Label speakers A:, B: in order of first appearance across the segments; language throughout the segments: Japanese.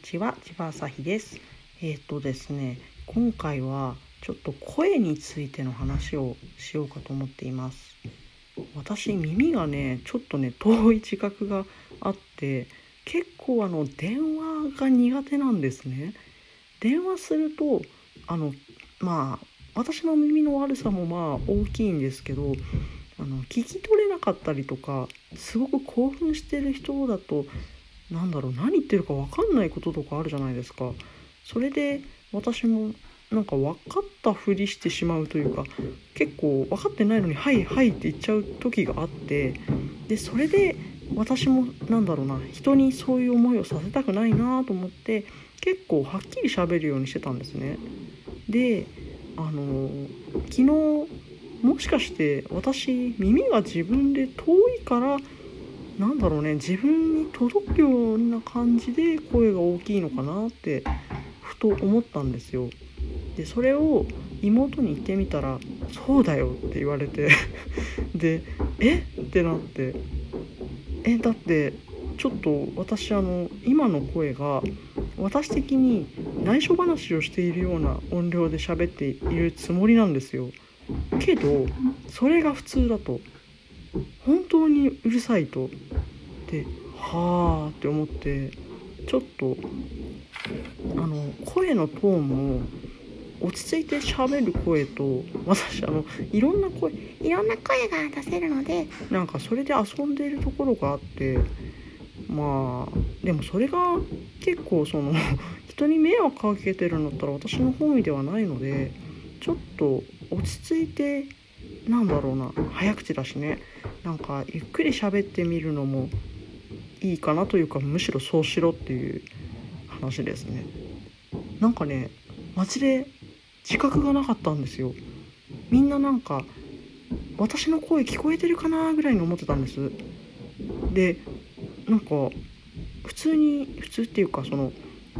A: ちは千葉朝日です。えっ、ー、とですね今回はちょっと声についての話をしようかと思っています。私耳がねちょっとね遠い自覚があって結構あの電話が苦手なんですね。電話するとあのまあ私の耳の悪さもまあ大きいんですけどあの聞き取れなかったりとかすごく興奮してる人だとなんだろう何言ってるか分かんないこととかあるじゃないですか。それで私もなんか分かったふりしてしまうというか結構分かってないのに「はいはい」って言っちゃう時があってでそれで私もなんだろうな人にそういう思いをさせたくないなと思って結構はっきり喋るようにしてたんですね。であの昨日もしかして私耳が自分で遠いからなんだろうね自分に届くような感じで声が大きいのかなってふと思ったんですよ。でそれを妹に言ってみたら「そうだよ」って言われて で「え？っ?」てなって「えだってちょっと私あの今の声が私的に内緒話をしているような音量で喋っているつもりなんですよ。けどそれが普通だと本当にうるさいとではあって思ってちょっとあの声のトーンも落ち着いて喋る声と私あのいろんな声いろんな声が出せるのでなんかそれで遊んでいるところがあってまあでもそれが結構その 人に迷惑かけてるんだったら私の本意ではないのでちょっと落ち着いてなんだろうな早口だしねなんかゆっくり喋ってみるのもいいかなというかむしろそうしろっていう話ですね。なんかねマジで自覚がなかったんですよ。みんななんか私の声聞こえてるかなぐらいに思ってたんです。でなんか普通に普通っていうかその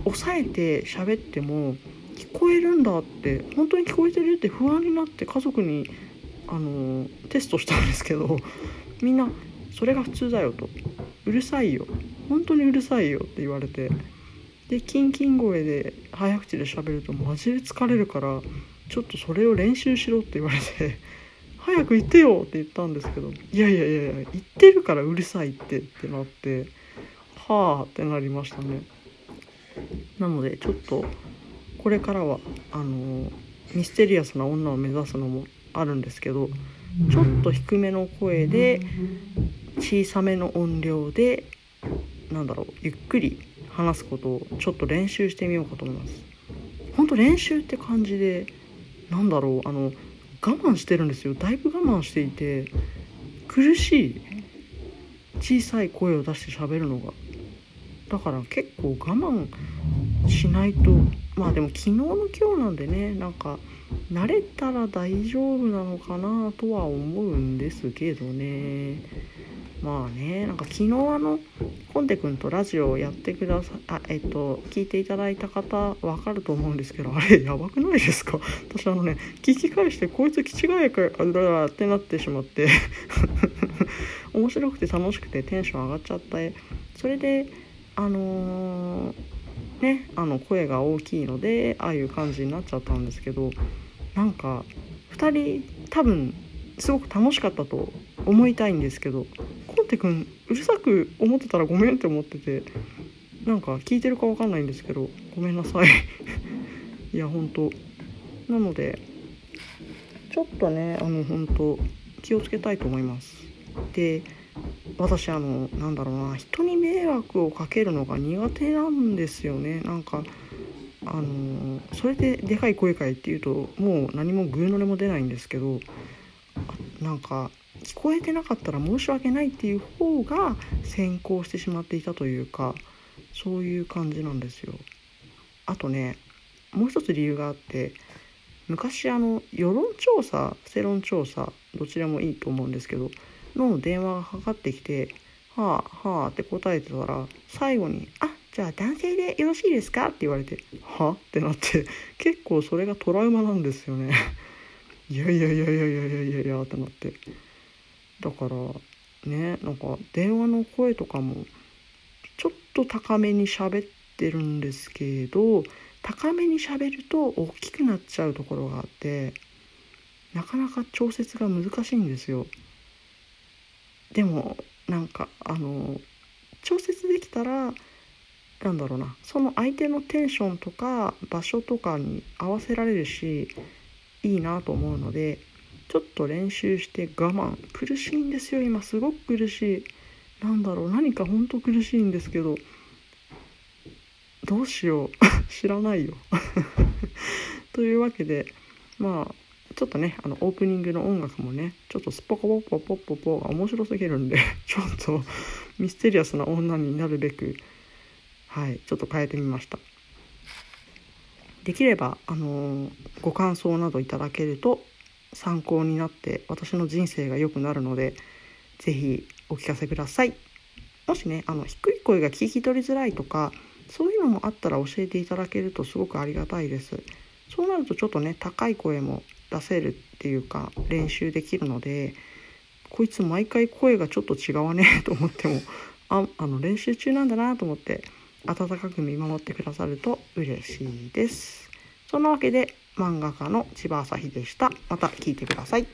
A: 抑えて喋っても聞こえるんだって本当に聞こえてるって不安になって家族にあのテストしたんですけどみんなそれが普通だよと。うるさいよ。本当にうるさいよって言われて。でキンキン声で早口で喋るとマジで疲れるからちょっとそれを練習しろって言われて 早く言ってよって言ったんですけどいやいやいやいや言ってるからうるさいってってなってはあってなりましたね。なのでちょっとこれからはあのミステリアスな女を目指すのもあるんですけどちょっと低めの声で小さめの音量でなんだろうゆっくり話すことをちょっと練習してみようかと思います。本当練習って感じでなんだろうあの我慢してるんですよ。だいぶ我慢していて苦しい小さい声を出して喋るのが。だから結構我慢しないとまあでも昨日の今日なんでねなんか慣れたら大丈夫なのかなとは思うんですけどね。まあねなんか昨日あのコンテ君とラジオをやってくださあえっと聞いていただいた方わかると思うんですけどあれやばくないですか？私あのね聞き返してこいつ気違いかあってなってしまって。面白くて楽しくてテンション上がっちゃったそれであのーねあの声が大きいのでああいう感じになっちゃったんですけどなんか2人多分すごく楽しかったと思いたいんですけどコンテ君うるさく思ってたらごめんって思っててなんか聞いてるか分かんないんですけどごめんなさい。いや本当。なのでちょっとねあの本当気をつけたいと思います。で私あのなんだろうな人に迷惑をかけるのが苦手なんですよね。なんかあのそれででかい声かいっていうともう何もグーの音も出ないんですけどなんか聞こえてなかったら申し訳ないっていう方が先行してしまっていたというかそういう感じなんですよ。あとねもう一つ理由があって昔あの世論調査世論調査どちらもいいと思うんですけどの電話がかかってきて「はあはあ」って答えてたら最後に「あじゃあ男性でよろしいですか?」って言われて「はってなって結構それがトラウマなんですよね。いやいやいやいやいやいやいやってなって。だからねなんか電話の声とかもちょっと高めに喋ってるんですけど高めに喋ると大きくなっちゃうところがあってなかなか調節が難しいんですよ。でもなんかあの調節できたらなんだろうなその相手のテンションとか場所とかに合わせられるしいいなと思うのでちょっと練習して我慢。苦しいんですよ今。すごく苦しい。なんだろう。何かほんと苦しいんですけど。どうしよう。知らないよ。というわけでまあちょっとねあのオープニングの音楽もねちょっとスポコポッポポポポが面白すぎるんで ちょっとミステリアスな女になるべくはいちょっと変えてみました。できればあのー、ご感想などいただけると参考になって私の人生が良くなるので是非お聞かせくださいもしねあの低い声が聞き取りづらいとかそういうのもあったら教えていただけるとすごくありがたいですそうなるとちょっとね高い声も出せるっていうか練習できるのでこいつ毎回声がちょっと違うね と思ってもああの練習中なんだなと思って温かく見守ってくださると嬉しいです。そんなわけで漫画家の千葉朝日でした。また聞いてください。